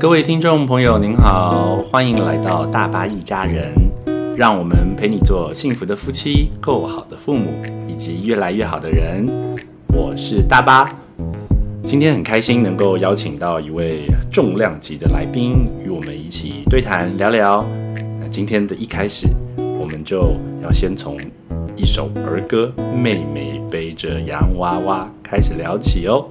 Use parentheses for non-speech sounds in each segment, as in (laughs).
各位听众朋友，您好，欢迎来到大巴一家人，让我们陪你做幸福的夫妻、够好的父母以及越来越好的人。我是大巴，今天很开心能够邀请到一位重量级的来宾，与我们一起对谈聊聊。那今天的一开始，我们就要先从一首儿歌《妹妹背着洋娃娃》开始聊起哦。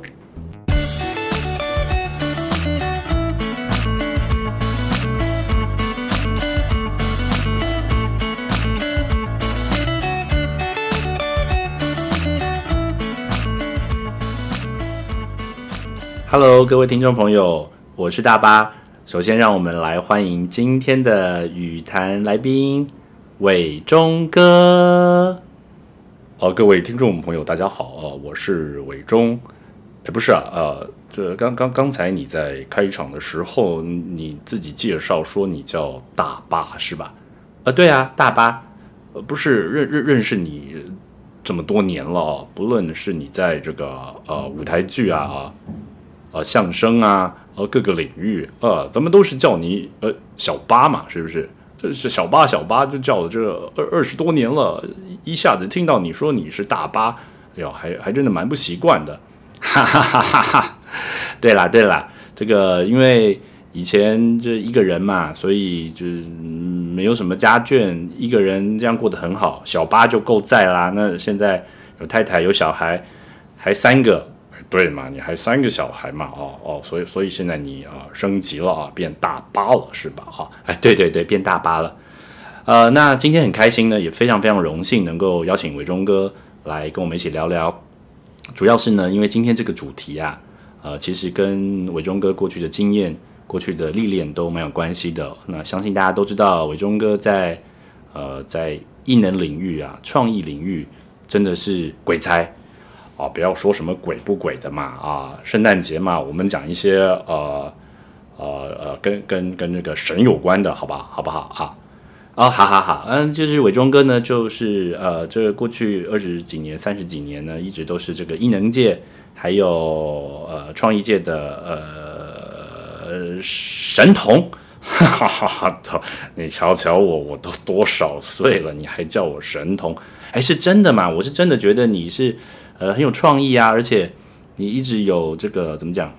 Hello，各位听众朋友，我是大巴。首先，让我们来欢迎今天的语坛来宾伟忠哥。好，各位听众朋友，大家好啊，我是伟忠。哎，不是啊，呃，这刚刚刚才你在开场的时候，你自己介绍说你叫大巴是吧？呃，对啊，大巴。呃，不是认认认识你这么多年了，不论是你在这个呃舞台剧啊啊。呃，相声啊，呃，各个领域，呃，咱们都是叫你呃小八嘛，是不是？呃是小八，小八就叫了这二二十多年了，一下子听到你说你是大八，哎呦，还还真的蛮不习惯的，(laughs) 哈哈哈哈。对啦，对啦，这个因为以前就一个人嘛，所以就没有什么家眷，一个人这样过得很好，小八就够在啦。那现在有太太有小孩，还三个。对嘛，你还三个小孩嘛，哦哦，所以所以现在你啊升级了啊，变大八了是吧？啊，哎，对对对，变大八了。呃，那今天很开心呢，也非常非常荣幸能够邀请伟忠哥来跟我们一起聊聊。主要是呢，因为今天这个主题啊，呃，其实跟伟忠哥过去的经验、过去的历练都蛮有关系的。那相信大家都知道，伟忠哥在呃在艺能领域啊、创意领域真的是鬼才。啊，不要说什么鬼不鬼的嘛！啊，圣诞节嘛，我们讲一些呃呃呃，跟跟跟那个神有关的，好吧，好不好啊？哦，好好好，嗯，就是伟忠哥呢，就是呃，这过去二十几年、三十几年呢，一直都是这个艺能界还有呃创意界的呃神童，哈哈哈！操，你瞧瞧我，我都多少岁了，你还叫我神童？哎，是真的吗？我是真的觉得你是。呃，很有创意啊，而且你一直有这个怎么讲？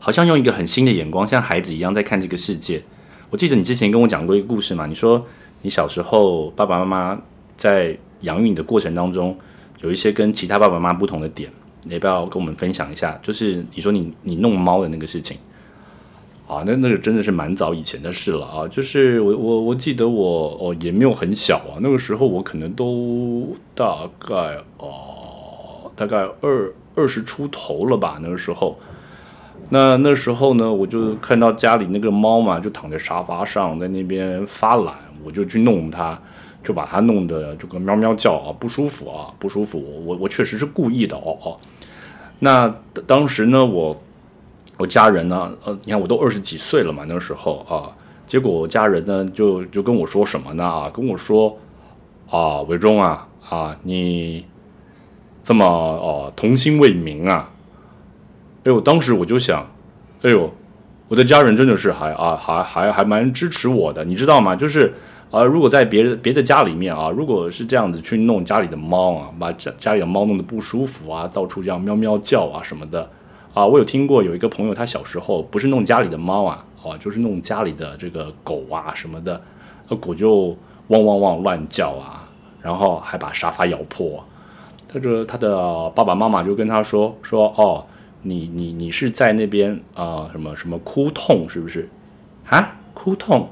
好像用一个很新的眼光，像孩子一样在看这个世界。我记得你之前跟我讲过一个故事嘛，你说你小时候爸爸妈妈在养育你的过程当中，有一些跟其他爸爸妈妈不同的点，你要不要跟我们分享一下？就是你说你你弄猫的那个事情啊，那那个真的是蛮早以前的事了啊。就是我我我记得我哦也没有很小啊，那个时候我可能都大概哦。大概二二十出头了吧，那个时候，那那时候呢，我就看到家里那个猫嘛，就躺在沙发上，在那边发懒，我就去弄它，就把它弄得这个喵喵叫啊，不舒服啊，不舒服。我我确实是故意的哦哦。那当时呢，我我家人呢，呃，你看我都二十几岁了嘛，那时候啊，结果我家人呢就就跟我说什么呢啊，跟我说啊，伟忠啊啊你。这么哦，童心未泯啊！哎呦，当时我就想，哎呦，我的家人真的是还啊，还还还蛮支持我的，你知道吗？就是啊，如果在别的别的家里面啊，如果是这样子去弄家里的猫啊，把家家里的猫弄得不舒服啊，到处这样喵喵叫啊什么的啊，我有听过有一个朋友，他小时候不是弄家里的猫啊，啊，就是弄家里的这个狗啊什么的，那狗就汪汪汪乱叫啊，然后还把沙发咬破。他说他的爸爸妈妈就跟他说说哦，你你你是在那边啊什么什么哭痛是不是啊哭痛？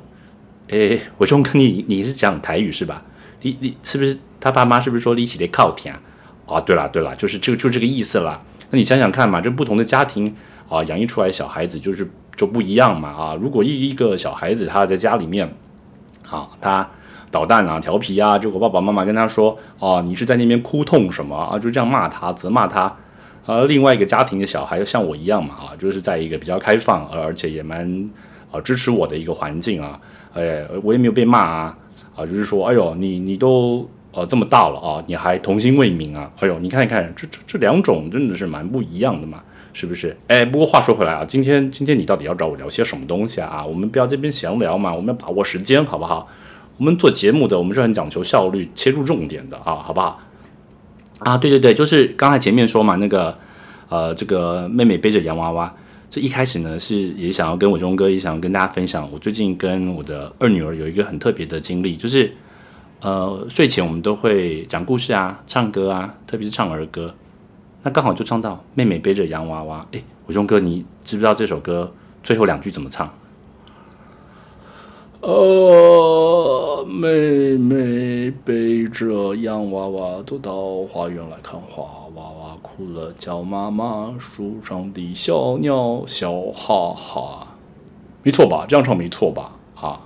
诶，伟忠哥你你是讲台语是吧？你你是不是他爸妈是不是说一起得靠天啊？对了对了，就是就就这个意思了。那你想想看嘛，这不同的家庭啊，养育出来小孩子就是就不一样嘛啊。如果一一个小孩子他在家里面啊，他。捣蛋啊，调皮啊！结果爸爸妈妈跟他说：“哦，你是在那边哭痛什么啊？”就这样骂他，责骂他。呃，另外一个家庭的小孩像我一样嘛，啊，就是在一个比较开放，而且也蛮啊支持我的一个环境啊。哎，我也没有被骂啊，啊，就是说，哎呦，你你都呃这么大了啊，你还童心未泯啊？哎呦，你看一看，这这这两种真的是蛮不一样的嘛，是不是？哎，不过话说回来啊，今天今天你到底要找我聊些什么东西啊？我们不要这边闲聊嘛，我们要把握时间，好不好？我们做节目的，我们是很讲求效率、切入重点的啊，好不好？啊，对对对，就是刚才前面说嘛，那个呃，这个妹妹背着洋娃娃，这一开始呢是也想要跟伟忠哥，也想要跟大家分享，我最近跟我的二女儿有一个很特别的经历，就是呃睡前我们都会讲故事啊、唱歌啊，特别是唱儿歌，那刚好就唱到妹妹背着洋娃娃，哎，伟忠哥，你知不知道这首歌最后两句怎么唱？呃，妹妹背着洋娃娃走到花园来看花，娃娃哭了叫妈妈，树上的小鸟笑哈哈，没错吧？这样唱没错吧？啊，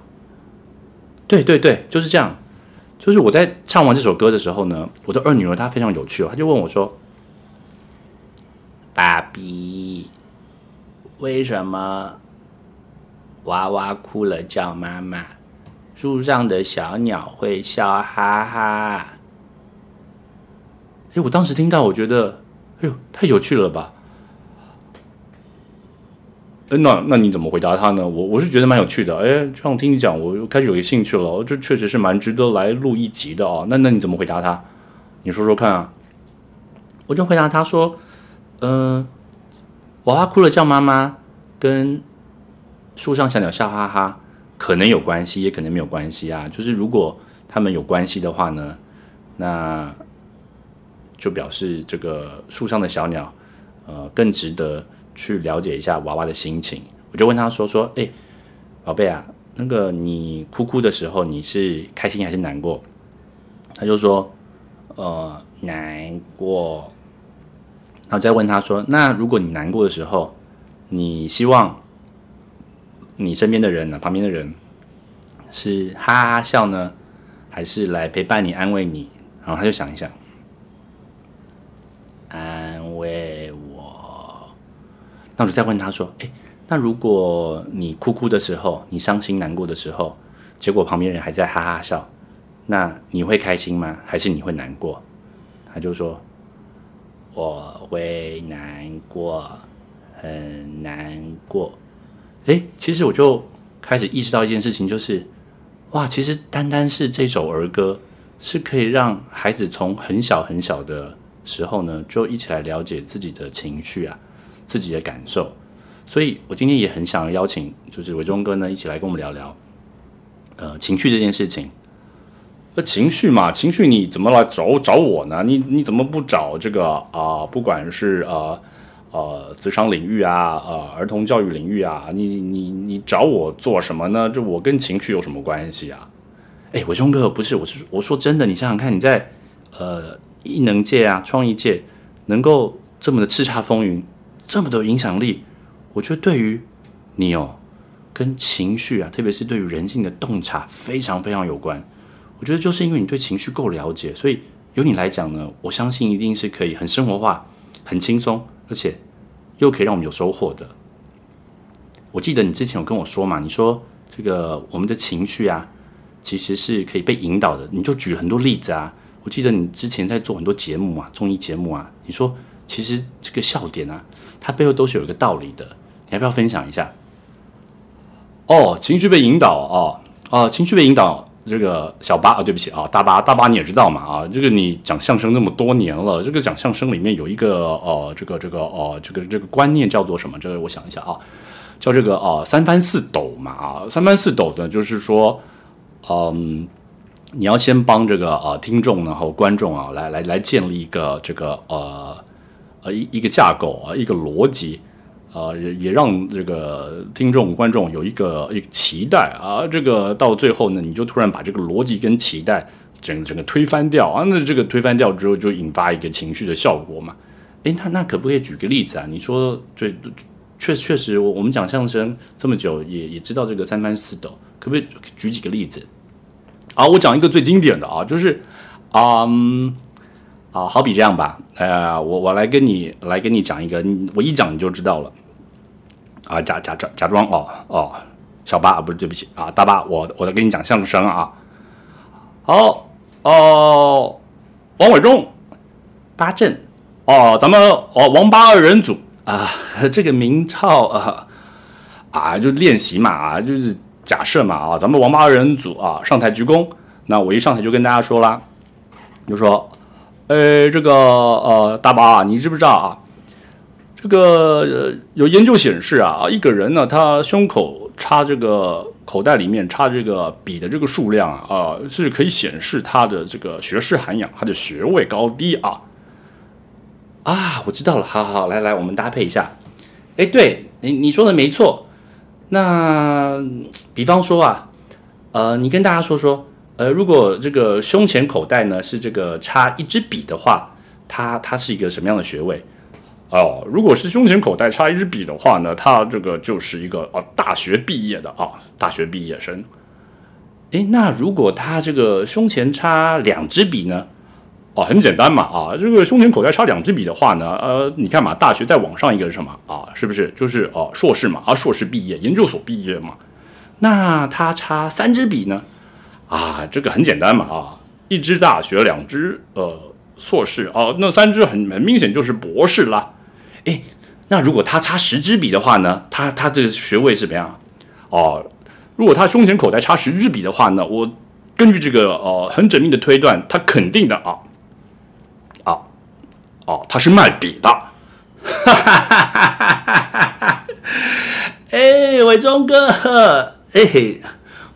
对对对，就是这样。就是我在唱完这首歌的时候呢，我的二女儿她非常有趣哦，她就问我说：“爸比，为什么？”娃娃哭了叫妈妈，树上的小鸟会笑哈哈。哎，我当时听到，我觉得，哎呦，太有趣了吧！哎，那那你怎么回答他呢？我我是觉得蛮有趣的。哎，这样听你讲，我又开始有兴趣了。这确实是蛮值得来录一集的哦。那那你怎么回答他？你说说看啊。我就回答他说：“嗯，娃娃哭了叫妈妈，跟。”树上小鸟笑哈哈，可能有关系，也可能没有关系啊。就是如果他们有关系的话呢，那就表示这个树上的小鸟，呃，更值得去了解一下娃娃的心情。我就问他说：“说，哎，宝贝啊，那个你哭哭的时候，你是开心还是难过？”他就说：“呃，难过。”然后再问他说：“那如果你难过的时候，你希望？”你身边的人呢？旁边的人是哈哈笑呢，还是来陪伴你、安慰你？然后他就想一想，安慰我。那我就再问他说：“哎，那如果你哭哭的时候，你伤心难过的时候，结果旁边人还在哈哈笑，那你会开心吗？还是你会难过？”他就说：“我会难过，很难过。”哎，其实我就开始意识到一件事情，就是哇，其实单单是这首儿歌，是可以让孩子从很小很小的时候呢，就一起来了解自己的情绪啊，自己的感受。所以我今天也很想邀请，就是伟忠哥呢，一起来跟我们聊聊，呃，情绪这件事情。那情绪嘛，情绪你怎么来找找我呢？你你怎么不找这个啊？不管是呃。呃，职场领域啊，呃，儿童教育领域啊，你你你找我做什么呢？这我跟情绪有什么关系啊？哎，伟忠哥，不是，我是我说真的，你想想看，你在呃艺能界啊，创意界能够这么的叱咤风云，这么的影响力，我觉得对于你哦，跟情绪啊，特别是对于人性的洞察非常非常有关。我觉得就是因为你对情绪够了解，所以由你来讲呢，我相信一定是可以很生活化、很轻松。而且又可以让我们有收获的。我记得你之前有跟我说嘛，你说这个我们的情绪啊，其实是可以被引导的。你就举很多例子啊。我记得你之前在做很多节目啊，综艺节目啊，你说其实这个笑点啊，它背后都是有一个道理的。你要不要分享一下？哦，情绪被引导哦，哦，情绪被引导。这个小八啊，对不起啊，大八大八你也知道嘛啊，这个你讲相声那么多年了，这个讲相声里面有一个呃，这个这个哦，这个这个观念叫做什么？这个我想一下啊，叫这个呃三翻四抖嘛啊，三翻四抖呢，就是说，嗯，你要先帮这个呃听众然后观众啊来来来建立一个这个呃呃一一个架构啊一个逻辑。啊，也也让这个听众观众有一个一个期待啊，这个到最后呢，你就突然把这个逻辑跟期待整整个推翻掉啊，那这个推翻掉之后就引发一个情绪的效果嘛？诶，那那可不可以举个例子啊？你说最确确实，我我们讲相声这么久，也也知道这个三翻四抖，可不可以举几个例子？啊，我讲一个最经典的啊，就是嗯。啊，好比这样吧，呃，我我来跟你来跟你讲一个，我一讲你就知道了。啊，假假假假装哦哦，小八啊，不是对不起啊，大八，我我在跟你讲相声啊。好，哦，王伟忠，八阵，哦，咱们哦王八二人组啊，这个明朝啊啊，就练习嘛啊，就是假设嘛啊，咱们王八二人组啊上台鞠躬，那我一上台就跟大家说啦，就说，呃，这个呃大巴，你知不知道啊？这个呃有研究显示啊，一个人呢，他胸口插这个口袋里面插这个笔的这个数量啊，啊是可以显示他的这个学识涵养，他的学位高低啊。啊，我知道了，好好来来，我们搭配一下。哎，对你你说的没错。那比方说啊，呃，你跟大家说说，呃，如果这个胸前口袋呢是这个插一支笔的话，它它是一个什么样的学位？哦，如果是胸前口袋插一支笔的话呢，他这个就是一个哦大学毕业的啊，大学毕业生。诶，那如果他这个胸前插两支笔呢？哦，很简单嘛啊，这个胸前口袋插两支笔的话呢，呃，你看嘛，大学再往上一个是什么啊？是不是就是哦硕士嘛？啊，硕士毕业，研究所毕业嘛？那他插三支笔呢？啊，这个很简单嘛啊，一支大学，两支呃硕士啊，那三支很很明显就是博士啦。哎，那如果他插十支笔的话呢？他他这个学位是怎么样？哦，如果他胸前口袋插十支笔的话呢？我根据这个呃很缜密的推断，他肯定的啊啊哦，他是卖笔的。(laughs) 哎，伟忠哥，哎，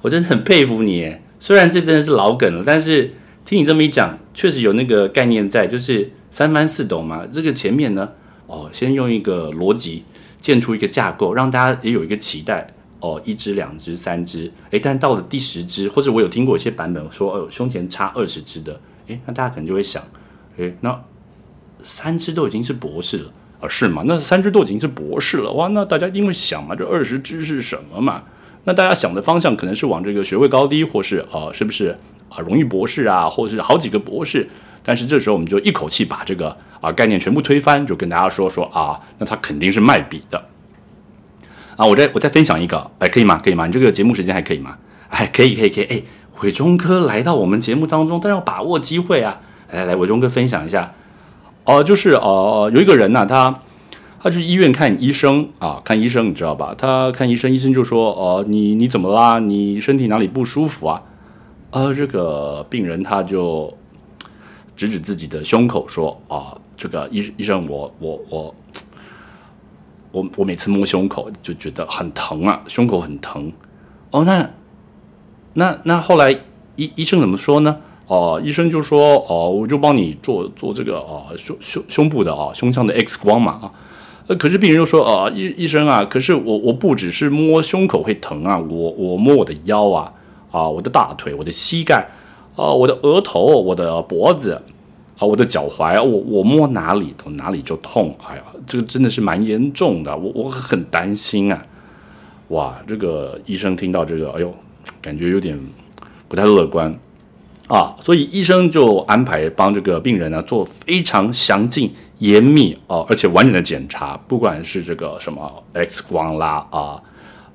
我真的很佩服你。虽然这真的是老梗了，但是听你这么一讲，确实有那个概念在，就是三番四抖嘛。这个前面呢？哦，先用一个逻辑建出一个架构，让大家也有一个期待。哦，一支、两支、三支，诶，但到了第十支，或者我有听过一些版本说，哦，胸前插二十支的，诶，那大家可能就会想，诶，那三支都已经是博士了啊？是吗？那三支都已经是博士了，哇，那大家因为想嘛，这二十支是什么嘛？那大家想的方向可能是往这个学位高低，或是啊，是不是啊，荣誉博士啊，或者是好几个博士？但是这时候我们就一口气把这个啊概念全部推翻，就跟大家说说啊，那他肯定是卖笔的啊！我再我再分享一个，哎，可以吗？可以吗？你这个节目时间还可以吗？哎，可以可以可以！哎，伟忠哥来到我们节目当中，但要把握机会啊！来来，伟忠哥分享一下哦，就是哦，有一个人呢，他他去医院看医生啊，看医生你知道吧？他看医生，医生就说哦，你你怎么啦？你身体哪里不舒服啊？呃，这个病人他就。指指自己的胸口说：“啊，这个医医生，我我我我我每次摸胸口就觉得很疼啊，胸口很疼。哦，那那那后来医医生怎么说呢？哦，医生就说：哦，我就帮你做做这个啊胸胸胸部的啊胸腔的 X 光嘛啊。呃，可是病人又说：啊，医医生啊，可是我我不只是摸胸口会疼啊，我我摸我的腰啊啊，我的大腿，我的膝盖。”啊，我的额头，我的脖子，啊，我的脚踝，我我摸哪里都哪里就痛。哎呀，这个真的是蛮严重的，我我很担心啊。哇，这个医生听到这个，哎呦，感觉有点不太乐观啊。所以医生就安排帮这个病人呢做非常详尽、严密哦，而且完整的检查，不管是这个什么 X 光啦啊。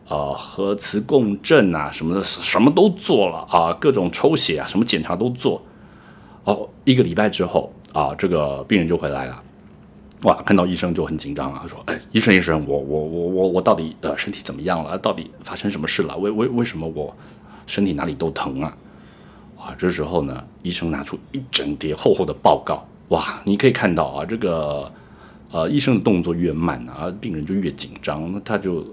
呃，核磁共振啊，什么的，什么都做了啊，各种抽血啊，什么检查都做。哦，一个礼拜之后啊，这个病人就回来了。哇，看到医生就很紧张啊，说：“哎，医生医生，我我我我我到底呃身体怎么样了？到底发生什么事了？为为为什么我身体哪里都疼啊？”哇，这时候呢，医生拿出一整叠厚厚的报告。哇，你可以看到啊，这个呃医生的动作越慢啊，病人就越紧张，那他就。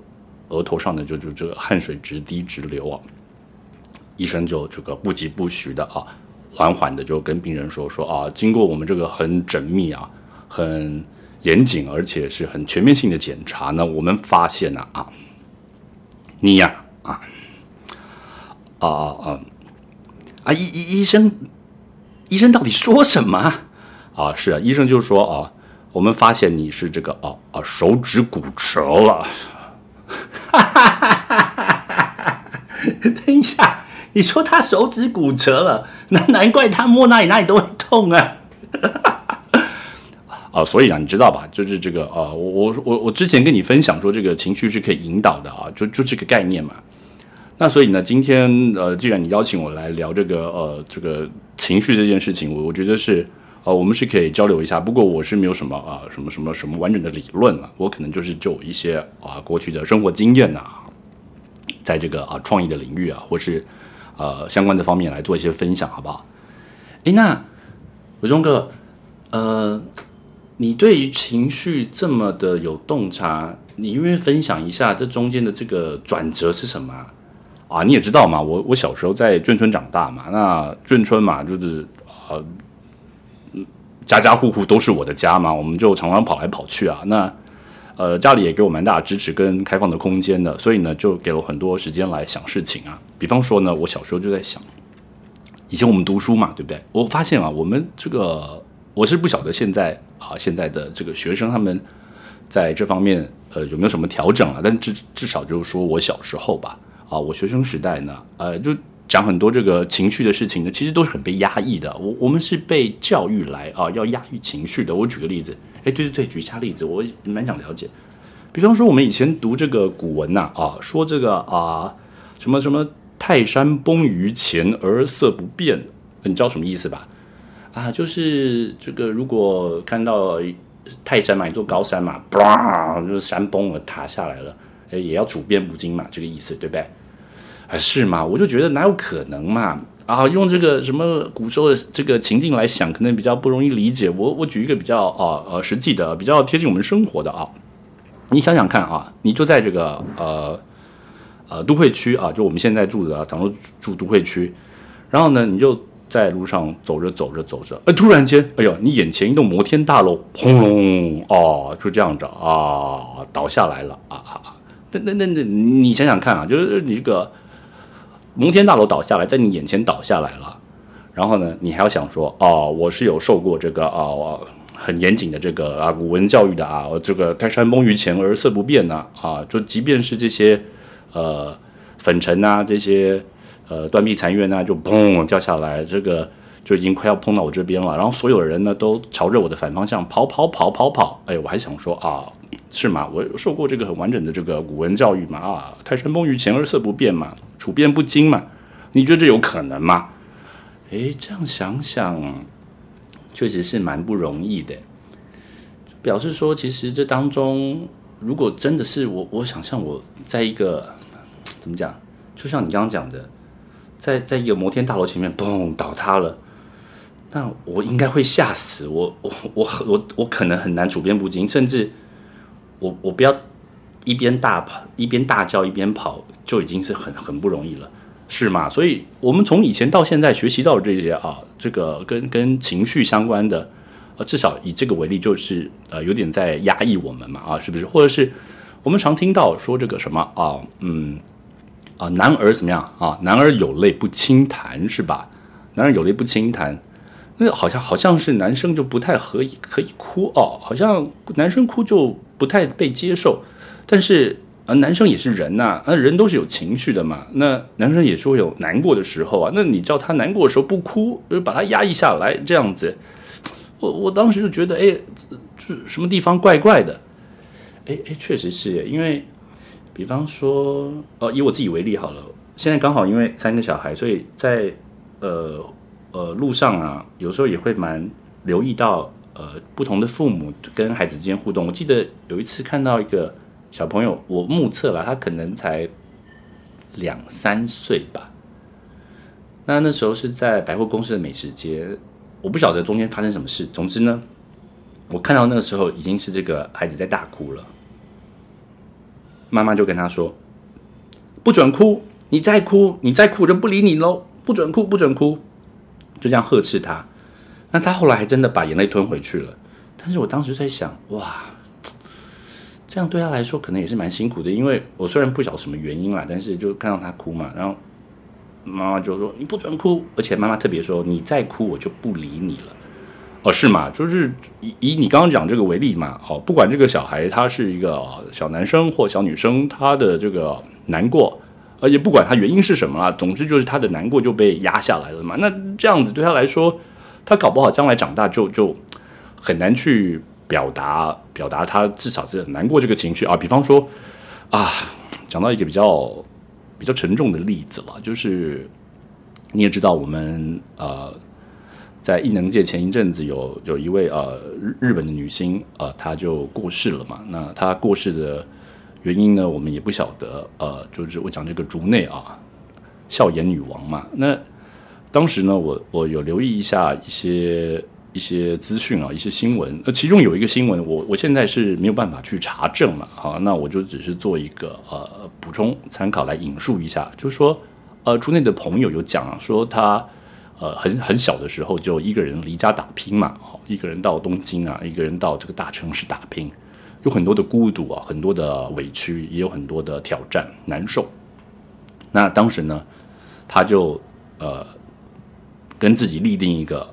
额头上呢，就就这个汗水直滴直流啊！医生就这个不疾不徐的啊，缓缓的就跟病人说说啊，经过我们这个很缜密啊、很严谨而且是很全面性的检查呢，我们发现呢啊，你呀啊啊啊啊啊医医医生医生到底说什么啊？是啊，医生就说啊，我们发现你是这个啊啊手指骨折了。哈哈！等一下，你说他手指骨折了，那 (laughs) 难怪他摸哪里哪里都会痛啊！(laughs) 啊，所以啊，你知道吧？就是这个啊，我我我我之前跟你分享说，这个情绪是可以引导的啊，就就这个概念嘛。那所以呢，今天呃，既然你邀请我来聊这个呃这个情绪这件事情，我我觉得是呃我们是可以交流一下。不过我是没有什么啊什么什么什么完整的理论了，我可能就是就一些啊过去的生活经验呐，在这个啊创意的领域啊，或是呃相关的方面来做一些分享，好不好？诶，那伟忠哥，呃，你对于情绪这么的有洞察，你愿意分享一下这中间的这个转折是什么啊？啊，你也知道嘛，我我小时候在眷村长大嘛，那眷村嘛，就是呃，家家户户都是我的家嘛，我们就常常跑来跑去啊。那呃，家里也给我蛮大的支持跟开放的空间的，所以呢，就给了很多时间来想事情啊。比方说呢，我小时候就在想，以前我们读书嘛，对不对？我发现啊，我们这个我是不晓得现在啊，现在的这个学生他们在这方面呃有没有什么调整啊？但至至少就是说我小时候吧。啊，我学生时代呢，呃，就讲很多这个情绪的事情呢，其实都是很被压抑的。我我们是被教育来啊，要压抑情绪的。我举个例子，哎，对对对，举一下例子，我蛮想了解。比方说，我们以前读这个古文呐，啊，说这个啊，什么什么泰山崩于前而色不变，你知道什么意思吧？啊，就是这个，如果看到泰山嘛，一座高山嘛，嘣，就是山崩了，塌下来了。哎，也要处变不惊嘛，这个意思对不对？啊，是吗？我就觉得哪有可能嘛？啊，用这个什么古时候的这个情境来想，可能比较不容易理解。我我举一个比较啊呃实际的、比较贴近我们生活的啊，你想想看啊，你就在这个呃呃都会区啊，就我们现在住的啊，倘若住都会区，然后呢，你就在路上走着走着走着，哎，突然间，哎呦，你眼前一栋摩天大楼，轰隆，哦，就这样着啊，倒下来了啊啊啊！那那那，你想想看啊，就是你这个摩天大楼倒下来，在你眼前倒下来了，然后呢，你还要想说，哦，我是有受过这个啊很严谨的这个啊古文教育的啊，这个泰山崩于前而色不变呐啊，就即便是这些呃粉尘啊，这些呃断壁残垣呐，就砰掉下来，这个就已经快要碰到我这边了，然后所有人呢都朝着我的反方向跑跑跑跑跑，哎，我还想说啊。是吗？我受过这个很完整的这个古文教育嘛？啊，泰山崩于前而色不变嘛，处变不惊嘛？你觉得这有可能吗？诶，这样想想，确实是蛮不容易的。表示说，其实这当中，如果真的是我，我想象我在一个怎么讲，就像你刚刚讲的，在在一个摩天大楼前面，嘣倒塌了，那我应该会吓死我，我我我我可能很难处变不惊，甚至。我我不要一边大跑一边大叫一边跑，就已经是很很不容易了，是吗？所以，我们从以前到现在学习到这些啊，这个跟跟情绪相关的，呃，至少以这个为例，就是呃，有点在压抑我们嘛，啊，是不是？或者是我们常听到说这个什么啊，嗯啊，男儿怎么样啊？男儿有泪不轻弹，是吧？男儿有泪不轻弹。那好像好像是男生就不太可以可以哭哦，好像男生哭就不太被接受，但是呃男生也是人呐，那人都是有情绪的嘛，那男生也是会有难过的时候啊，那你叫他难过的时候不哭，就把他压抑下来这样子，我我当时就觉得哎，这什么地方怪怪的，哎哎确实是，因为比方说呃以我自己为例好了，现在刚好因为三个小孩，所以在呃。呃，路上啊，有时候也会蛮留意到，呃，不同的父母跟孩子之间互动。我记得有一次看到一个小朋友，我目测了，他可能才两三岁吧。那那时候是在百货公司的美食街，我不晓得中间发生什么事。总之呢，我看到那个时候已经是这个孩子在大哭了，妈妈就跟他说：“不准哭，你再哭，你再哭就不理你喽，不准哭，不准哭。”就这样呵斥他，那他后来还真的把眼泪吞回去了。但是我当时在想，哇，这样对他来说可能也是蛮辛苦的。因为我虽然不晓什么原因啦，但是就看到他哭嘛，然后妈妈就说你不准哭，而且妈妈特别说你再哭我就不理你了。哦，是吗？就是以以你刚刚讲这个为例嘛，哦，不管这个小孩他是一个小男生或小女生，他的这个难过。而且不管他原因是什么啦，总之就是他的难过就被压下来了嘛。那这样子对他来说，他搞不好将来长大就就很难去表达表达他至少是很难过这个情绪啊。比方说啊，讲到一个比较比较沉重的例子了，就是你也知道，我们呃在艺能界前一阵子有有一位呃日日本的女星呃，她就过世了嘛。那她过世的原因呢，我们也不晓得。呃，就是我讲这个竹内啊，笑颜女王嘛。那当时呢，我我有留意一下一些。一些资讯啊，一些新闻，呃，其中有一个新闻，我我现在是没有办法去查证嘛，好，那我就只是做一个呃补充参考来引述一下，就是说，呃，朱内的朋友有讲啊，说他呃很很小的时候就一个人离家打拼嘛，好，一个人到东京啊，一个人到这个大城市打拼，有很多的孤独啊，很多的委屈，也有很多的挑战难受。那当时呢，他就呃跟自己立定一个。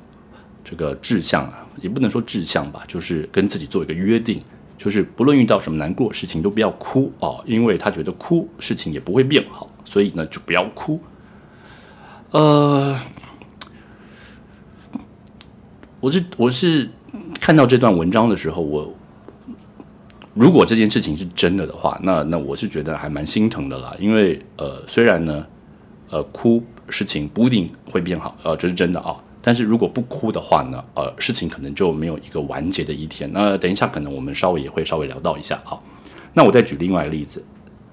这个志向啊，也不能说志向吧，就是跟自己做一个约定，就是不论遇到什么难过事情都不要哭哦，因为他觉得哭事情也不会变好，所以呢就不要哭。呃，我是我是看到这段文章的时候，我如果这件事情是真的的话，那那我是觉得还蛮心疼的啦，因为呃虽然呢，呃哭事情不一定会变好，呃这是真的啊。但是如果不哭的话呢，呃，事情可能就没有一个完结的一天。那等一下，可能我们稍微也会稍微聊到一下啊。那我再举另外一个例子，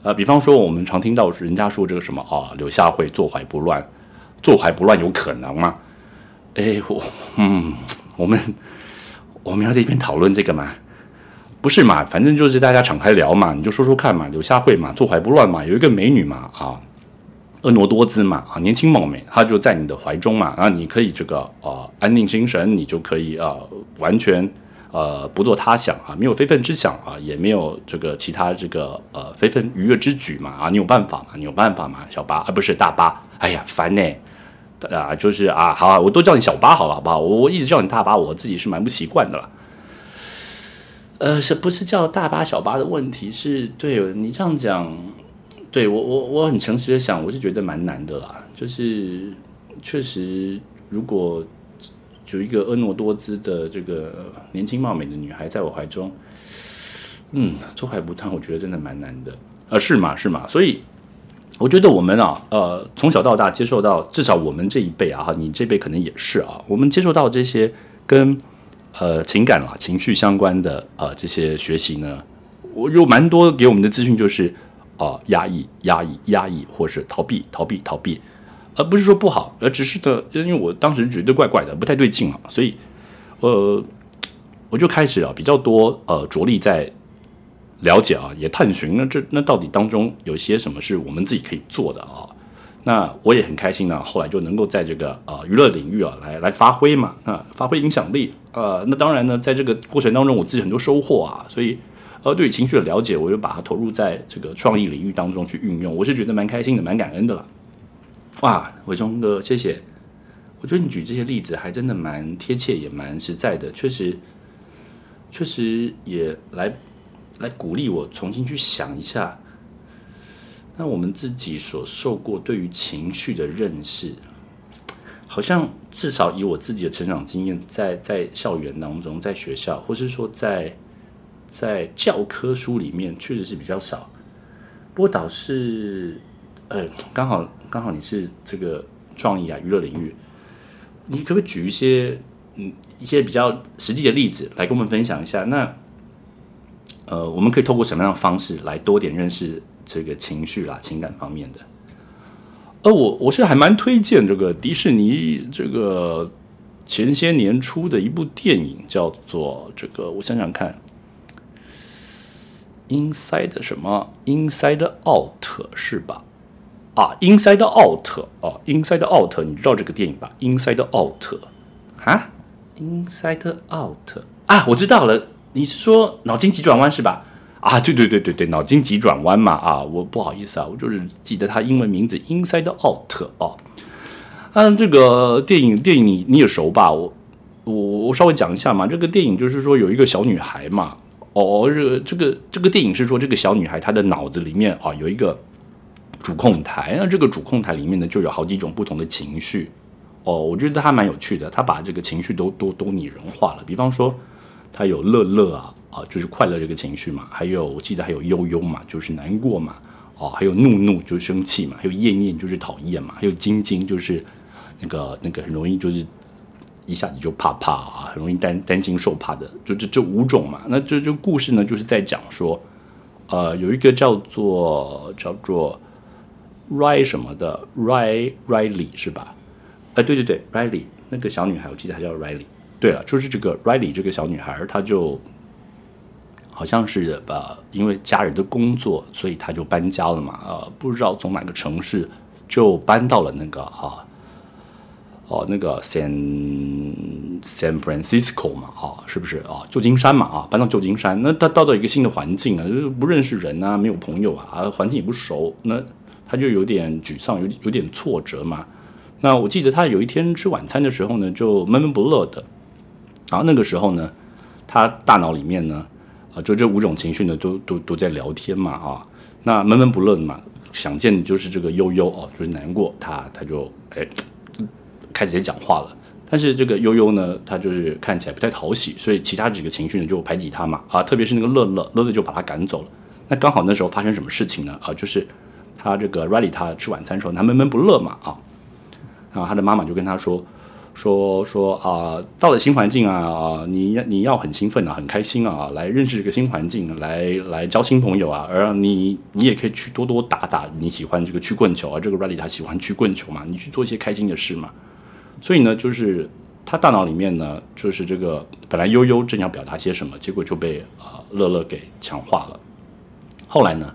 呃，比方说我们常听到人家说这个什么啊，柳下惠坐怀不乱，坐怀不乱有可能吗？哎，我嗯，我们我们要在一边讨论这个吗？不是嘛，反正就是大家敞开聊嘛，你就说说看嘛，柳下惠嘛，坐怀不乱嘛，有一个美女嘛啊。婀娜多姿嘛，啊，年轻貌美，她就在你的怀中嘛，然后你可以这个啊安定心神，你就可以啊完全呃不做他想啊，没有非分之想啊，也没有这个其他这个呃非分愉悦之举嘛，啊，你有办法嘛？你有办法嘛？小八啊，不是大八，哎呀，烦呢，啊，就是啊，好啊，我都叫你小八好了，好不好？我我一直叫你大八，我自己是蛮不习惯的了。呃，是不是叫大八小八的问题？是对你这样讲。对我我我很诚实的想，我是觉得蛮难的啦。就是确实，如果有一个婀娜多姿的这个年轻貌美的女孩在我怀中，嗯，坐怀不乱，我觉得真的蛮难的。呃，是嘛是嘛，所以我觉得我们啊，呃，从小到大接受到，至少我们这一辈啊，哈，你这辈可能也是啊，我们接受到这些跟呃情感啦、情绪相关的呃这些学习呢，我有蛮多给我们的资讯就是。啊，压抑、压抑、压抑，或是逃避、逃避、逃避，而不是说不好，而只是的，因为我当时觉得怪怪的，不太对劲啊，所以，呃，我就开始啊，比较多呃着力在了解啊，也探寻，那这那到底当中有些什么是我们自己可以做的啊？那我也很开心呢，后来就能够在这个啊娱乐领域啊来来发挥嘛，啊发挥影响力，呃，那当然呢，在这个过程当中，我自己很多收获啊，所以。而对于情绪的了解，我就把它投入在这个创意领域当中去运用，我是觉得蛮开心的，蛮感恩的了。哇，伟忠哥，谢谢！我觉得你举这些例子还真的蛮贴切，也蛮实在的，确实，确实也来来鼓励我重新去想一下，那我们自己所受过对于情绪的认识，好像至少以我自己的成长经验，在在校园当中，在学校，或是说在。在教科书里面确实是比较少，不过倒是，呃，刚好刚好你是这个创意啊娱乐领域，你可不可以举一些嗯一些比较实际的例子来跟我们分享一下？那呃，我们可以透过什么样的方式来多点认识这个情绪啦、情感方面的？呃，我我是还蛮推荐这个迪士尼这个前些年出的一部电影，叫做这个，我想想看。Inside 什么？Inside Out 是吧？啊，Inside Out 哦，Inside Out，你知道这个电影吧？Inside Out 啊，Inside Out 啊，我知道了，你是说脑筋急转弯是吧？啊，对对对对对，脑筋急转弯嘛啊，我不好意思啊，我就是记得它英文名字 Inside Out 哦。嗯，这个电影电影你你也熟吧？我我我稍微讲一下嘛，这个电影就是说有一个小女孩嘛。哦，这个这个这个电影是说，这个小女孩她的脑子里面啊有一个主控台，那这个主控台里面呢就有好几种不同的情绪。哦，我觉得她蛮有趣的，她把这个情绪都都都拟人化了。比方说，她有乐乐啊啊，就是快乐这个情绪嘛，还有我记得还有悠悠嘛，就是难过嘛。哦，还有怒怒就生气嘛，还有厌厌就是讨厌嘛，还有惊惊就是那个那个很容易就是一下子就怕怕啊，很容易担担心受怕的，就这这五种嘛。那这这故事呢，就是在讲说，呃，有一个叫做叫做 Ry 什么的 Ry Riley 是吧？哎，对对对，Riley 那个小女孩，我记得她叫 Riley。对了，就是这个 Riley 这个小女孩，她就。好像是呃，因为家人的工作，所以她就搬家了嘛。呃，不知道从哪个城市就搬到了那个啊，哦，那个 San San Francisco 嘛，啊，是不是啊？旧金山嘛，啊，搬到旧金山。那他到到一个新的环境啊，就是不认识人啊，没有朋友啊，环境也不熟，那他就有点沮丧，有有点挫折嘛。那我记得他有一天吃晚餐的时候呢，就闷闷不乐的。然后那个时候呢，他大脑里面呢。啊，就这五种情绪呢，都都都在聊天嘛，啊，那闷闷不乐嘛，想见就是这个悠悠哦，就是难过，他他就哎开始在讲话了，但是这个悠悠呢，他就是看起来不太讨喜，所以其他几个情绪呢就排挤他嘛，啊，特别是那个乐乐，乐乐就把他赶走了。那刚好那时候发生什么事情呢？啊，就是他这个 Riley 他吃晚餐的时候，他闷闷不乐嘛，啊，然后他的妈妈就跟他说。说说啊，到了新环境啊，你你要很兴奋啊，很开心啊，来认识这个新环境，来来交新朋友啊，而你你也可以去多多打打你喜欢这个曲棍球啊，这个 Riley 他喜欢曲棍球嘛，你去做一些开心的事嘛。所以呢，就是他大脑里面呢，就是这个本来悠悠正要表达些什么，结果就被啊乐乐给强化了。后来呢，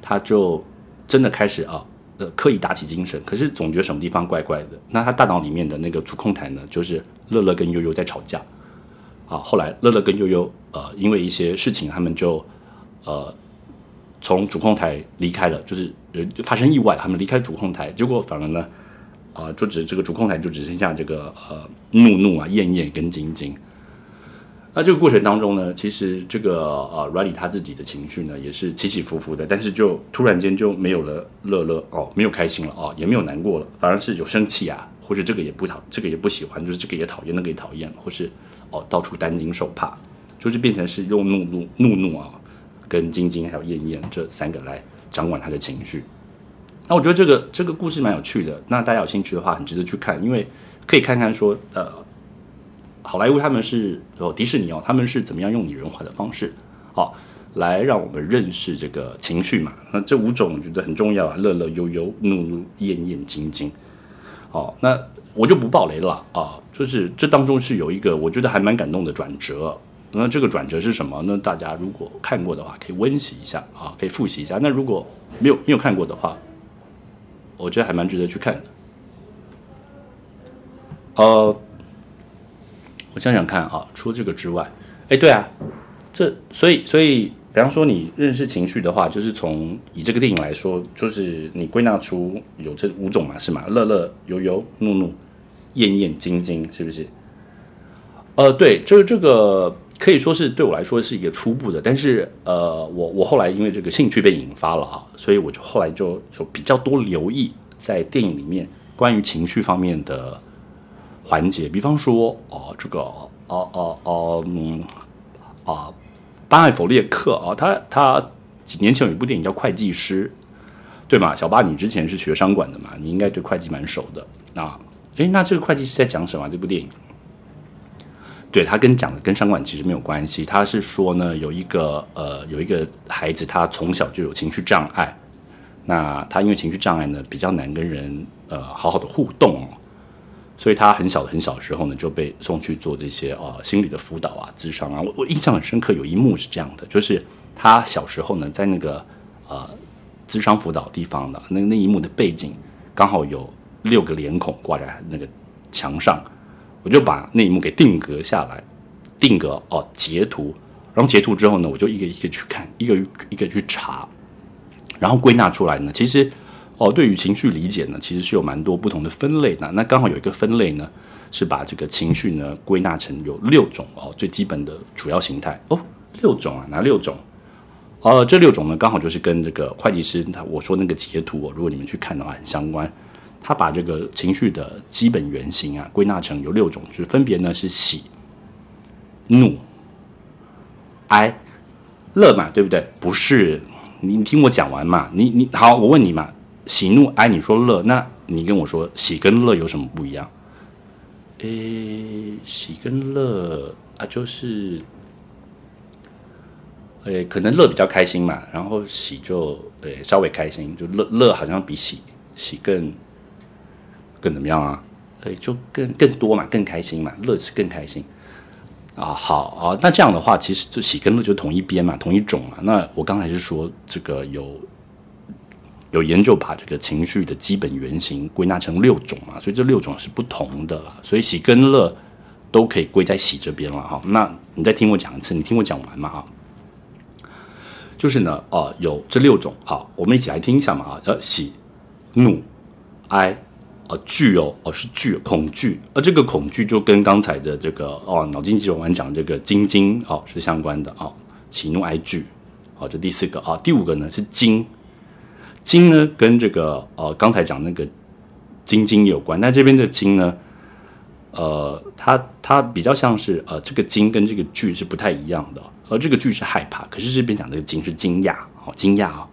他就真的开始啊。呃，刻意打起精神，可是总觉得什么地方怪怪的。那他大脑里面的那个主控台呢，就是乐乐跟悠悠在吵架。啊，后来乐乐跟悠悠呃，因为一些事情，他们就呃从主控台离开了，就是呃发生意外，他们离开主控台，结果反而呢啊，就只这个主控台就只剩下这个呃怒怒啊、厌厌跟晶晶。那这个过程当中呢，其实这个呃 r i l y 他自己的情绪呢也是起起伏伏的，但是就突然间就没有了乐乐哦，没有开心了哦，也没有难过了，反而是有生气啊，或是这个也不讨，这个也不喜欢，就是这个也讨厌，那个也讨厌，或是哦到处担惊受怕，就是变成是用怒怒怒怒啊，跟晶晶还有燕燕这三个来掌管他的情绪。那我觉得这个这个故事蛮有趣的，那大家有兴趣的话，很值得去看，因为可以看看说呃。好莱坞他们是哦，迪士尼哦，他们是怎么样用拟人化的方式，好来让我们认识这个情绪嘛？那这五种我觉得很重要啊，乐乐悠悠、怒怒、厌厌、惊惊。好，那我就不爆雷了啊，就是这当中是有一个我觉得还蛮感动的转折。那这个转折是什么？那大家如果看过的话，可以温习一下啊，可以复习一下。那如果没有没有看过的话，我觉得还蛮值得去看的。呃。我想想看啊，除了这个之外，哎，对啊，这所以所以，比方说你认识情绪的话，就是从以这个电影来说，就是你归纳出有这五种嘛，是吗？乐乐、悠悠、怒怒、厌厌、惊惊，是不是？呃，对，这个这个可以说是对我来说是一个初步的，但是呃，我我后来因为这个兴趣被引发了啊，所以我就后来就就比较多留意在电影里面关于情绪方面的。环节，比方说，哦，这个，哦哦哦，嗯，啊，巴艾弗列克啊，他他几年前有一部电影叫《会计师》，对吗？小巴，你之前是学商管的嘛？你应该对会计蛮熟的。那，诶，那这个会计师在讲什么？这部电影？对他跟讲的跟商管其实没有关系。他是说呢，有一个呃，有一个孩子，他从小就有情绪障碍。那他因为情绪障碍呢，比较难跟人呃好好的互动。所以他很小很小的时候呢，就被送去做这些啊心理的辅导啊、智商啊。我我印象很深刻，有一幕是这样的，就是他小时候呢，在那个呃智商辅导地方的那那一幕的背景，刚好有六个脸孔挂在那个墙上，我就把那一幕给定格下来，定格哦截图，然后截图之后呢，我就一个一个去看，一个一个去查，然后归纳出来呢，其实。哦，对于情绪理解呢，其实是有蛮多不同的分类的。那刚好有一个分类呢，是把这个情绪呢归纳成有六种哦，最基本的主要形态哦，六种啊，哪六种？呃，这六种呢，刚好就是跟这个会计师他我说那个截图哦，如果你们去看的话，很相关。他把这个情绪的基本原型啊，归纳成有六种，就是分别呢是喜、怒、哀、乐嘛，对不对？不是。你听我讲完嘛。你你好，我问你嘛，喜怒哀，你说乐，那你跟我说喜跟乐有什么不一样？诶，喜跟乐啊，就是，诶，可能乐比较开心嘛，然后喜就诶稍微开心，就乐乐好像比喜喜更更怎么样啊？诶，就更更多嘛，更开心嘛，乐是更开心。啊，好啊，那这样的话，其实就喜跟乐就同一边嘛，同一种嘛。那我刚才是说这个有有研究把这个情绪的基本原型归纳成六种嘛，所以这六种是不同的啦。所以喜跟乐都可以归在喜这边了哈。那你再听我讲一次，你听我讲完嘛哈。就是呢，啊，有这六种，好，我们一起来听一下嘛啊，呃，喜、怒、哀。啊，惧哦，哦是惧，恐惧，而这个恐惧就跟刚才的这个哦，脑筋急转弯讲这个惊惊哦是相关的哦，喜怒哀惧，好，这第四个啊，第五个呢是惊，惊呢跟这个呃刚才讲那个惊惊有关，但这边的惊呢，呃，它它比较像是呃这个惊跟这个惧是不太一样的，而这个惧是害怕，可是这边讲的惊是惊讶，哦，惊讶啊。哦，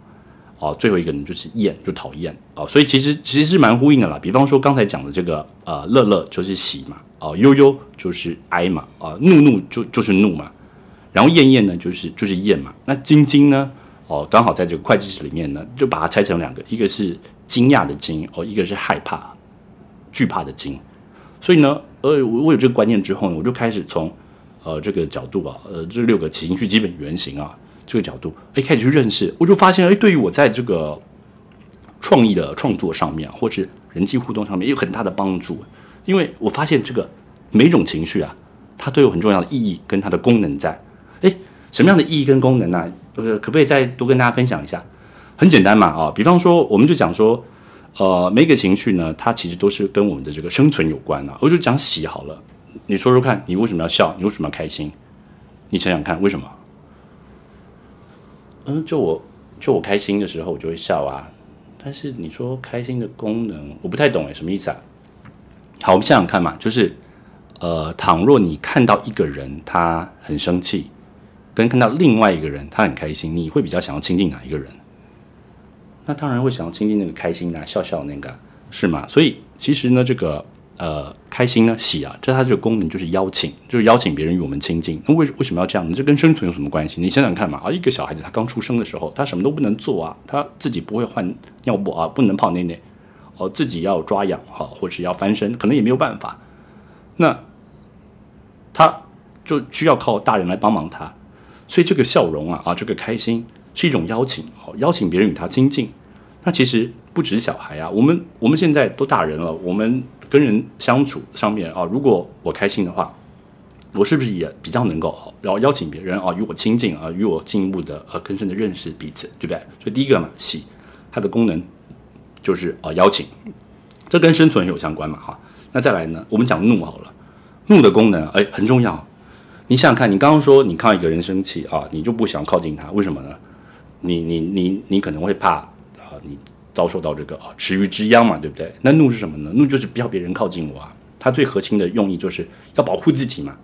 哦最后一个呢就是厌，就讨厌哦，所以其实其实是蛮呼应的啦。比方说刚才讲的这个呃乐乐就是喜嘛，哦悠悠就是哀嘛，啊怒怒就就是怒嘛，然后厌厌呢就是就是厌嘛。那惊惊呢，哦刚好在这个会计室里面呢，就把它拆成两个，一个是惊讶的惊，哦一个是害怕惧怕的惊。所以呢，呃我我有这个观念之后呢，我就开始从呃这个角度啊，呃这六个情绪基本原型啊。这个角度，哎，开始去认识，我就发现，哎，对于我在这个创意的创作上面，或是人际互动上面，有很大的帮助。因为我发现，这个每种情绪啊，它都有很重要的意义跟它的功能在。哎，什么样的意义跟功能呢？呃，可不可以再多跟大家分享一下？很简单嘛，啊，比方说，我们就讲说，呃，每个情绪呢，它其实都是跟我们的这个生存有关啊。我就讲喜好了，你说说看，你为什么要笑？你为什么要开心？你想想看，为什么？嗯，就我就我开心的时候，我就会笑啊。但是你说开心的功能，我不太懂哎，什么意思啊？好，我们想想看嘛，就是呃，倘若你看到一个人他很生气，跟看到另外一个人他很开心，你会比较想要亲近哪一个人？那当然会想要亲近那个开心的、笑笑那个，是吗？所以其实呢，这个。呃，开心呢，喜啊，这它这个功能就是邀请，就是邀请别人与我们亲近。那为为什么要这样呢？这跟生存有什么关系？你想想看嘛，啊，一个小孩子他刚出生的时候，他什么都不能做啊，他自己不会换尿布啊，不能泡奶奶，哦，自己要抓痒哈，或者要翻身，可能也没有办法。那他就需要靠大人来帮忙他，所以这个笑容啊，啊，这个开心是一种邀请，哦，邀请别人与他亲近。那其实不止小孩啊，我们我们现在都大人了，我们。跟人相处上面啊，如果我开心的话，我是不是也比较能够然后邀请别人啊与我亲近啊，与我进一步的呃更深的认识彼此，对不对？所以第一个嘛，喜它的功能就是啊邀请，这跟生存有相关嘛哈。那再来呢，我们讲怒好了，怒的功能哎很重要。你想想看，你刚刚说你看到一个人生气啊，你就不想靠近他，为什么呢？你你你你可能会怕啊你。遭受到这个啊池鱼之殃嘛，对不对？那怒是什么呢？怒就是不要别人靠近我啊。它最核心的用意就是要保护自己嘛，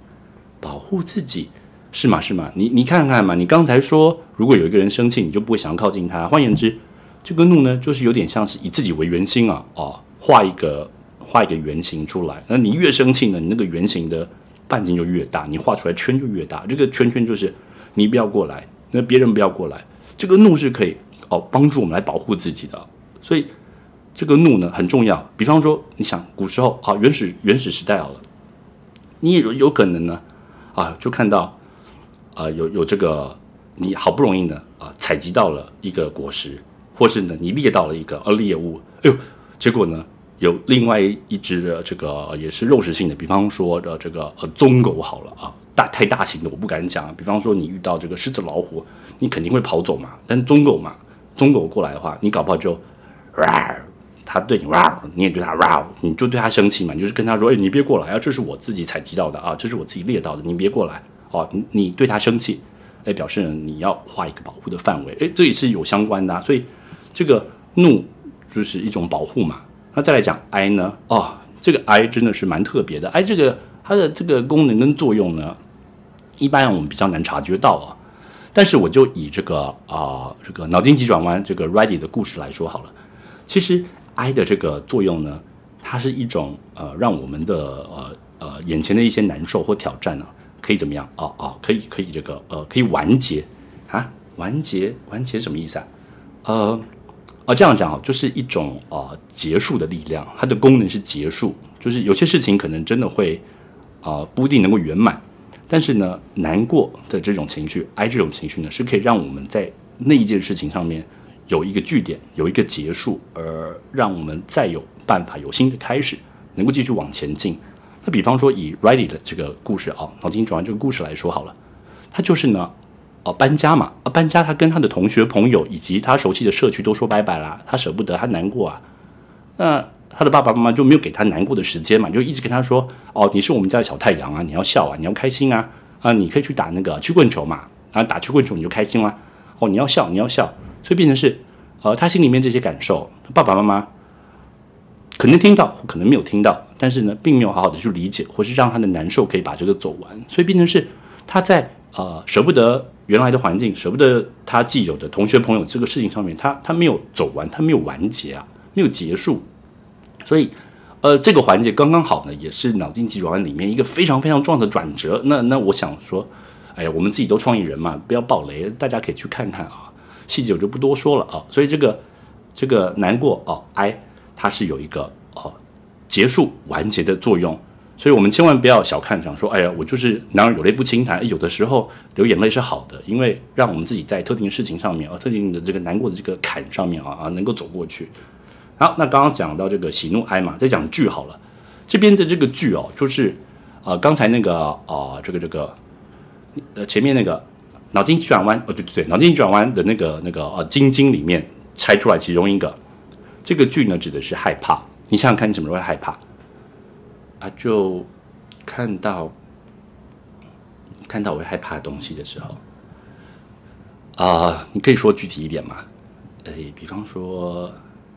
保护自己是吗？是吗？你你看看嘛，你刚才说如果有一个人生气，你就不会想要靠近他。换言之，这个怒呢，就是有点像是以自己为圆心啊，哦，画一个画一个圆形出来。那你越生气呢，你那个圆形的半径就越大，你画出来圈就越大。这个圈圈就是你不要过来，那别人不要过来。这个怒是可以哦帮助我们来保护自己的。所以这个怒呢很重要。比方说，你想古时候啊，原始原始时代好了，你也有有可能呢啊，就看到啊有有这个你好不容易呢啊采集到了一个果实，或是呢你猎到了一个呃猎物，哎呦，结果呢有另外一只的这个也是肉食性的，比方说的这个呃棕狗好了啊，大太大型的我不敢讲。比方说你遇到这个狮子老虎，你肯定会跑走嘛。但是棕狗嘛，棕狗过来的话，你搞不好就。哇，他对你哇，你也对他哇，你就对他生气嘛？你就是跟他说，哎，你别过来啊，这是我自己采集到的啊，这是我自己猎到的，你别过来哦。你你对他生气，哎，表示你要画一个保护的范围，哎，这也是有相关的。所以这个怒就是一种保护嘛。那再来讲哀呢？哦，这个哀真的是蛮特别的。哀这个它的这个功能跟作用呢，一般我们比较难察觉到啊。但是我就以这个啊、这个脑筋急转弯这个 Ready 的故事来说好了。其实 I 的这个作用呢，它是一种呃，让我们的呃呃眼前的一些难受或挑战呢、可以怎么样？哦哦，可以可以这个呃，可以完结啊，完结完结什么意思啊？呃。啊，这样讲啊，就是一种啊、结束的力量，它的功能是结束，就是有些事情可能真的会啊、不一定能够圆满，但是呢，难过的这种情绪，哀这种情绪呢，是可以让我们在那一件事情上面有一个据点，有一个结束，而让我们再有办法有新的开始，能够继续往前进。那比方说以 Riley 的这个故事啊，脑筋转弯这个故事来说好了，他就是呢。哦，搬家嘛，啊，搬家，他跟他的同学、朋友以及他熟悉的社区都说拜拜啦，他舍不得，他难过啊。那他的爸爸妈妈就没有给他难过的时间嘛，就一直跟他说：“哦，你是我们家的小太阳啊，你要笑啊，你要开心啊，啊，你可以去打那个曲棍球嘛，啊，打曲棍球你就开心啦。哦，你要笑，你要笑。”所以变成是，呃，他心里面这些感受，爸爸妈妈可能听到，可能没有听到，但是呢，并没有好好的去理解，或是让他的难受可以把这个走完，所以变成是他在呃舍不得原来的环境，舍不得他既有的同学朋友这个事情上面，他他没有走完，他没有完结啊，没有结束，所以呃这个环节刚刚好呢，也是脑筋急转弯里面一个非常非常重要的转折。那那我想说，哎呀，我们自己都创意人嘛，不要爆雷，大家可以去看看啊，细节我就不多说了啊。所以这个这个难过哦，哀，它是有一个哦结束完结的作用。所以我们千万不要小看，想说，哎呀，我就是男儿有泪不轻弹。有的时候流眼泪是好的，因为让我们自己在特定事情上面，啊，特定的这个难过的这个坎上面啊啊，能够走过去。好，那刚刚讲到这个喜怒哀嘛，再讲剧好了。这边的这个剧哦，就是呃，刚才那个啊、这个这个呃，前面那个脑筋急转弯，哦，对对对，脑筋急转弯的那个那个呃，晶晶里面拆出来其中一个，这个剧呢指的是害怕。你想想看，你什么时候会害怕？啊，就看到看到我会害怕的东西的时候，啊、你可以说具体一点吗？诶，比方说，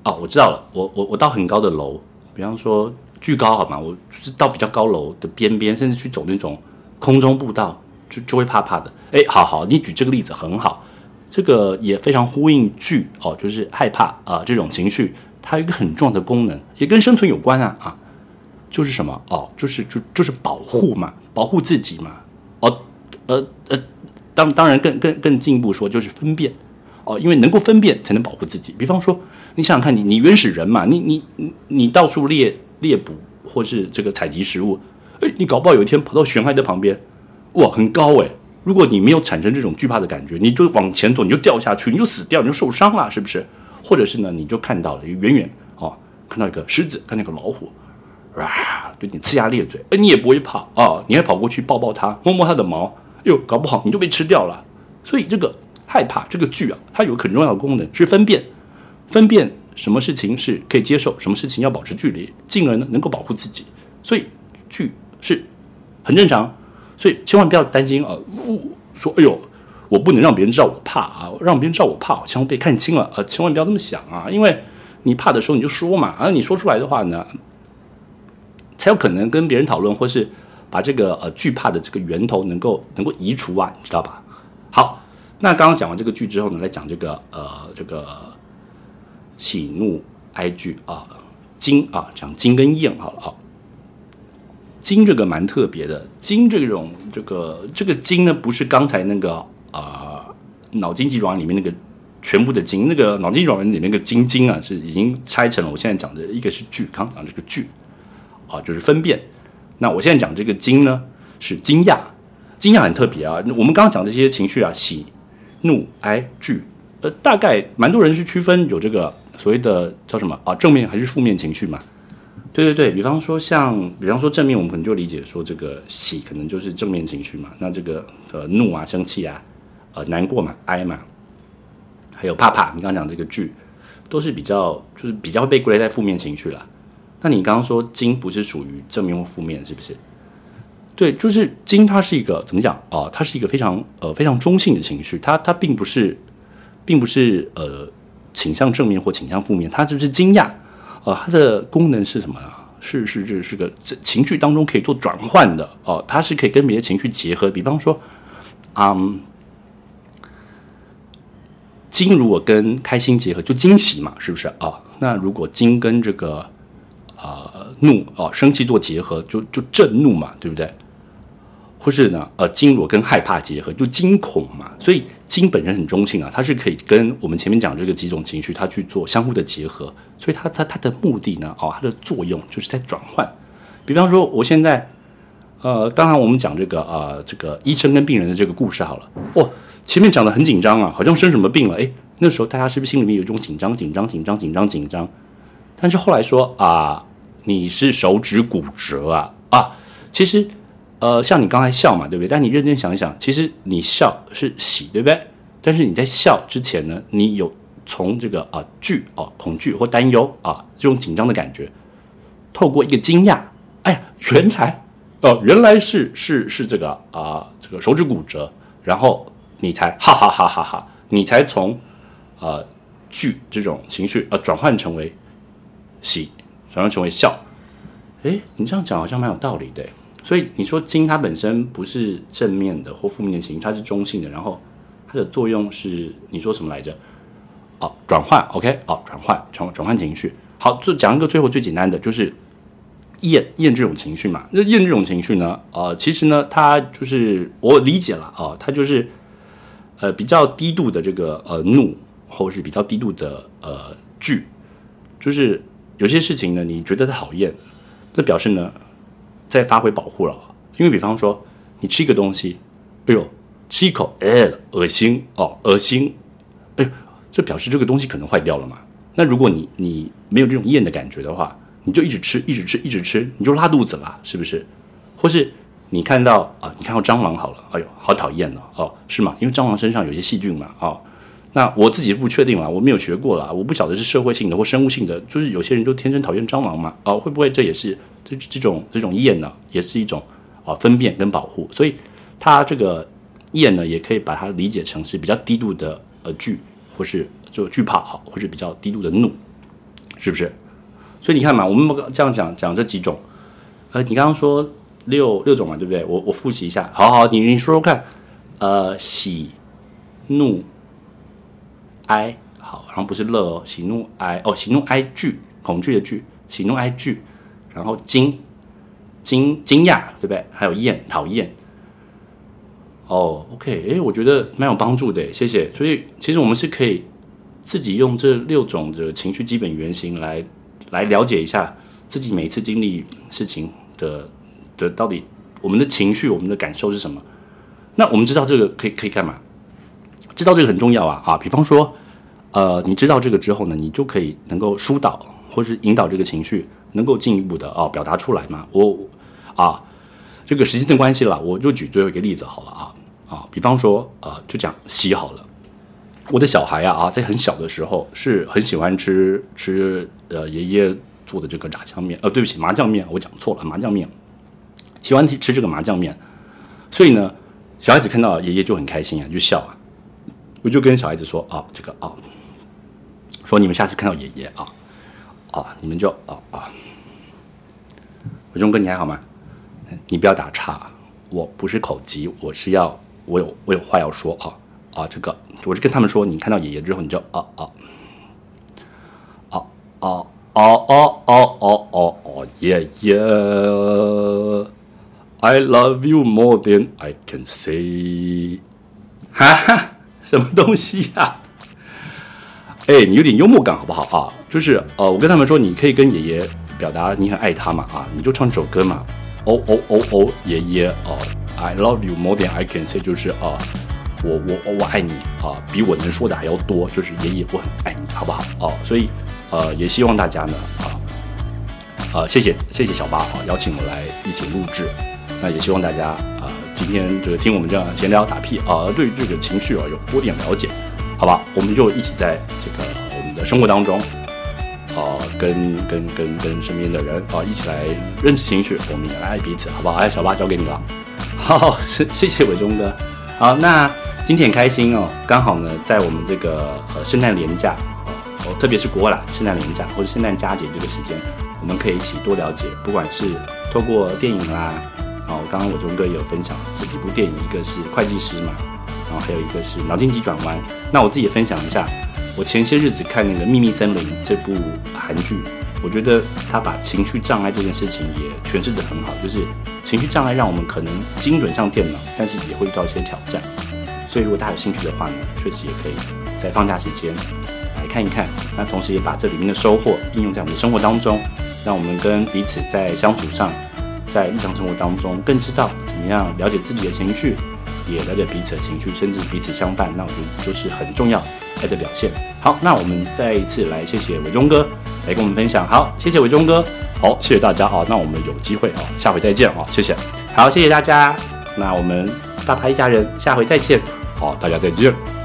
哦，我知道了，我我我到很高的楼，比方说巨高好吗？我就是到比较高楼的边边，甚至去走那种空中步道，就就会怕怕的。诶，好好，你举这个例子很好，这个也非常呼应剧哦，就是害怕啊、这种情绪，它有一个很重要的功能，也跟生存有关啊啊。就是什么哦，就是就就是保护嘛，保护自己嘛，哦，呃呃，当当然更更更进一步说，就是分辨哦，因为能够分辨才能保护自己。比方说，你想想看你你原始人嘛，你你你你到处猎猎捕或是这个采集食物，哎，你搞不好有一天跑到悬崖的旁边，哇，很高哎，如果你没有产生这种惧怕的感觉，你就往前走，你就掉下去，你就死掉，你就受伤了，是不是？或者是呢，你就看到了远远哦，看到一个狮子，看到一个老虎。哇，对你呲牙咧嘴，哎，你也不会怕啊，你还跑过去抱抱它，摸摸它的毛，哟，搞不好你就被吃掉了。所以这个害怕这个惧啊，它有个很重要的功能是分辨，分辨什么事情是可以接受，什么事情要保持距离，进而呢能够保护自己。所以惧是很正常，所以千万不要担心啊，呜说哎呦，我不能让别人知道我怕啊，让别人知道我怕，好像被看清了，呃，千万不要这么想啊，因为你怕的时候你就说嘛，而、你说出来的话呢。才有可能跟别人讨论，或是把这个呃惧怕的这个源头能够能够移除啊，你知道吧？好，那刚刚讲完这个剧之后呢，来讲这个呃这个喜怒哀惧啊，惊啊，讲惊跟厌好了啊。惊这个蛮特别的，惊这种这个这个惊呢，不是刚才那个啊、脑筋急转弯里面那个全部的惊，那个脑筋急转弯里面那个晶晶啊，是已经拆成了。我现在讲的一个是剧，刚刚讲这个剧。啊，就是分辨。那我现在讲这个惊呢，是惊讶，惊讶很特别啊。我们刚刚讲这些情绪啊，喜、怒、哀、惧，呃，大概蛮多人是区分有这个所谓的叫什么啊，正面还是负面情绪嘛？对对对，比方说像，比方说正面，我们可能就理解说这个喜可能就是正面情绪嘛。那这个呃怒啊、生气啊、呃难过嘛、哀嘛，还有怕怕，你刚刚讲这个惧，都是比较就是比较被归类在负面情绪啦。那你刚刚说惊不是属于正面或负面，是不是？对，就是惊，它是一个怎么讲啊、它是一个非常呃非常中性的情绪，它它并不是，并不是呃倾向正面或倾向负面，它就是惊讶，呃，它的功能是什么啊？是是是是个这情绪当中可以做转换的哦、它是可以跟别的情绪结合，比方说，嗯，惊如果跟开心结合，就惊喜嘛，是不是啊？那如果惊跟这个啊怒哦生气做结合，就就震怒嘛，对不对？或是呢，呃，惊如果跟害怕结合，就惊恐嘛。所以惊本身很中性啊，它是可以跟我们前面讲这个几种情绪，它去做相互的结合。所以它它它的目的呢，哦，它的作用就是在转换。比方说，我现在，呃，刚才我们讲这个啊，这个医生跟病人的这个故事好了。哦，前面讲的很紧张啊，好像生什么病了。诶，那时候大家是不是心里面有一种紧张、紧张、紧张、紧张、紧张？但是后来说啊，你是手指骨折啊啊，其实。呃，像你刚才笑嘛，对不对？但你认真想一想，其实你笑是喜，对不对？但是你在笑之前呢，你有从这个啊惧啊恐惧或担忧啊这种紧张的感觉，透过一个惊讶，哎呀，原来哦，原来是是是这个啊这个手指骨折，然后你才哈哈哈哈哈，你才从呃惧这种情绪呃转换成为喜，转换成为笑。哎，你这样讲好像蛮有道理的。所以你说金它本身不是正面的或负面的情绪，它是中性的。然后它的作用是你说什么来着？哦，转换，OK，哦，转换，转转换情绪。好，就讲一个最后最简单的，就是厌厌这种情绪嘛。那厌这种情绪呢？呃，其实呢，它就是我理解了啊，它就是呃比较低度的这个呃怒，或是比较低度的呃惧，就是有些事情呢，你觉得它讨厌，那表示呢。在发挥保护了，因为比方说你吃一个东西，哎呦，吃一口，哎，恶心哦，恶心，哎，这表示这个东西可能坏掉了嘛。那如果你你没有这种厌的感觉的话，你就一直吃，一直吃，一直吃，你就拉肚子了，是不是？或是你看到啊，你看到蟑螂好了，哎呦，好讨厌哦，哦，是吗？因为蟑螂身上有些细菌嘛，哦，那我自己不确定了，我没有学过了，我不晓得是社会性的或生物性的，就是有些人就天生讨厌蟑螂嘛，哦，会不会这也是？这这种这种厌呢，也是一种啊分辨跟保护，所以它这个厌呢，也可以把它理解成是比较低度的呃惧，或是就惧怕啊，或是比较低度的怒，是不是？所以你看嘛，我们这样讲讲这几种，呃，你刚刚说六六种嘛，对不对？我我复习一下，好好，你你说说看，呃，喜怒哀，好，然后不是乐哦，喜怒哀哦，喜怒哀惧，恐惧的惧，喜怒哀惧。然后惊惊惊讶，对不对？还有厌讨厌。哦，OK，哎，我觉得蛮有帮助的，谢谢。所以其实我们是可以自己用这六种的情绪基本原型来来了解一下自己每次经历事情的的到底我们的情绪、我们的感受是什么。那我们知道这个可以可以干嘛？知道这个很重要啊啊！比方说，呃，你知道这个之后呢，你就可以能够疏导或是引导这个情绪。能够进一步的啊表达出来吗？我啊，这个时间的关系了，我就举最后一个例子好了啊啊，比方说啊，就讲洗好了。我的小孩啊啊，在很小的时候是很喜欢吃吃呃爷爷做的这个炸酱面，呃对不起麻酱面，我讲错了麻酱面，喜欢吃这个麻酱面，所以呢，小孩子看到爷爷就很开心啊，就笑啊。我就跟小孩子说啊，这个啊，说你们下次看到爷爷啊啊，你们就啊啊。伟忠哥，你还好吗？你不要打岔，我不是口急，我是要我有我有话要说啊啊！这个我是跟他们说，你看到爷爷之后，你就啊啊啊啊啊啊啊啊啊！啊！爷爷，I love you more than I can say。哈哈，什么东西呀？哎，你有点幽默感好不好啊？就是呃，我跟他们说，你可以跟爷爷。表达你很爱他嘛啊，你就唱这首歌嘛，哦哦哦哦，爷爷哦，I love you more than I can say，就是啊，我我我爱你啊，比我能说的还要多，就是爷爷我很爱你，好不好哦？所以呃，也希望大家呢啊啊，谢谢谢谢小八啊，邀请我来一起录制，那也希望大家啊，今天这个听我们这样闲聊打屁啊，对这个情绪啊有多点了解，好吧？我们就一起在这个我们的生活当中。啊，跟跟跟跟身边的人啊，一起来认识情绪，我们也来爱彼此，好不好？哎，小八交给你了。(laughs) 好，谢谢伟忠哥。好，那今天很开心哦，刚好呢，在我们这个呃圣诞连假哦，特别是国外圣诞连假或者圣诞佳节这个时间，我们可以一起多了解，不管是透过电影啦，哦，刚刚伟忠哥也有分享这几部电影，一个是会计师嘛，然后还有一个是脑筋急转弯。那我自己也分享一下，我前些日子看那个《秘密森林》这部韩剧，我觉得他把情绪障碍这件事情也诠释得很好，就是情绪障碍让我们可能精准上电脑，但是也会遇到一些挑战。所以如果大家有兴趣的话呢，确实也可以在放假时间来看一看。那同时也把这里面的收获应用在我们的生活当中，让我们跟彼此在相处上，在日常生活当中更知道怎么样了解自己的情绪，也了解彼此的情绪，甚至彼此相伴。那我觉得都是很重要爱的表现。好，那我们再一次来谢谢伟忠哥来跟我们分享。好，谢谢伟忠哥。好，谢谢大家啊。那我们有机会啊，下回再见啊。谢谢。好，谢谢大家。那我们大牌一家人下回再见。好，大家再见。